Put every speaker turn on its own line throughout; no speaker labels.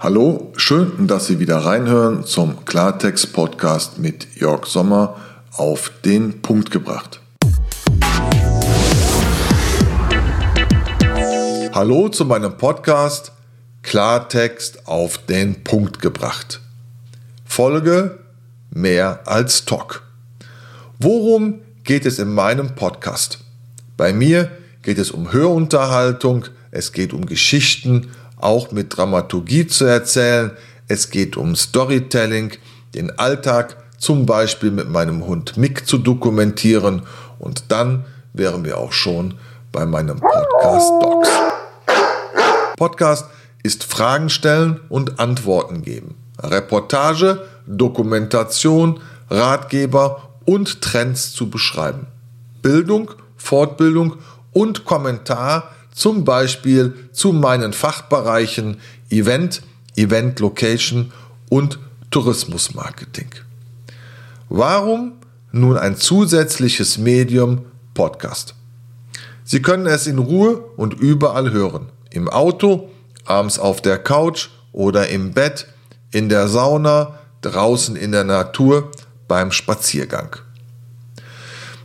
Hallo, schön, dass Sie wieder reinhören zum Klartext-Podcast mit Jörg Sommer auf den Punkt gebracht. Hallo zu meinem Podcast Klartext auf den Punkt gebracht. Folge mehr als Talk. Worum geht es in meinem Podcast? Bei mir geht es um Hörunterhaltung, es geht um Geschichten, auch mit Dramaturgie zu erzählen. Es geht um Storytelling, den Alltag zum Beispiel mit meinem Hund Mick zu dokumentieren und dann wären wir auch schon bei meinem Podcast Docs. Podcast ist Fragen stellen und Antworten geben. Reportage, Dokumentation, Ratgeber und Trends zu beschreiben. Bildung, Fortbildung und Kommentar zum Beispiel zu meinen Fachbereichen Event, Event Location und Tourismusmarketing. Warum nun ein zusätzliches Medium Podcast? Sie können es in Ruhe und überall hören. Im Auto, abends auf der Couch oder im Bett, in der Sauna, draußen in der Natur, beim Spaziergang.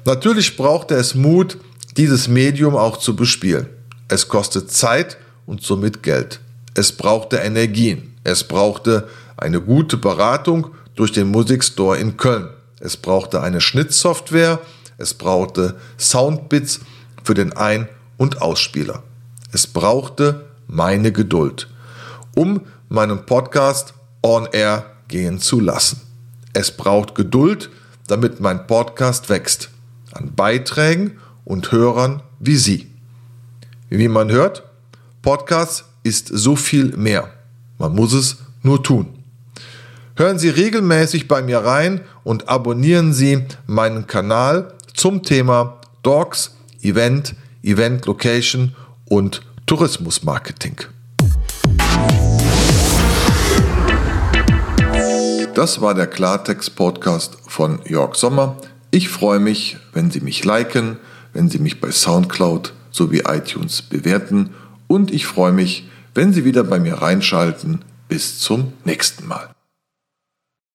Natürlich brauchte es Mut, dieses Medium auch zu bespielen. Es kostet Zeit und somit Geld. Es brauchte Energien. Es brauchte eine gute Beratung durch den Musikstore in Köln. Es brauchte eine Schnittsoftware. Es brauchte Soundbits für den Ein- und Ausspieler. Es brauchte meine Geduld, um meinen Podcast on air gehen zu lassen. Es braucht Geduld, damit mein Podcast wächst. An Beiträgen und Hörern wie Sie. Wie man hört, Podcast ist so viel mehr. Man muss es nur tun. Hören Sie regelmäßig bei mir rein und abonnieren Sie meinen Kanal zum Thema Dogs, Event, Event Location und Tourismusmarketing. Das war der Klartext-Podcast von Jörg Sommer. Ich freue mich, wenn Sie mich liken, wenn Sie mich bei SoundCloud sowie iTunes bewerten und ich freue mich, wenn Sie wieder bei mir reinschalten. Bis zum nächsten Mal.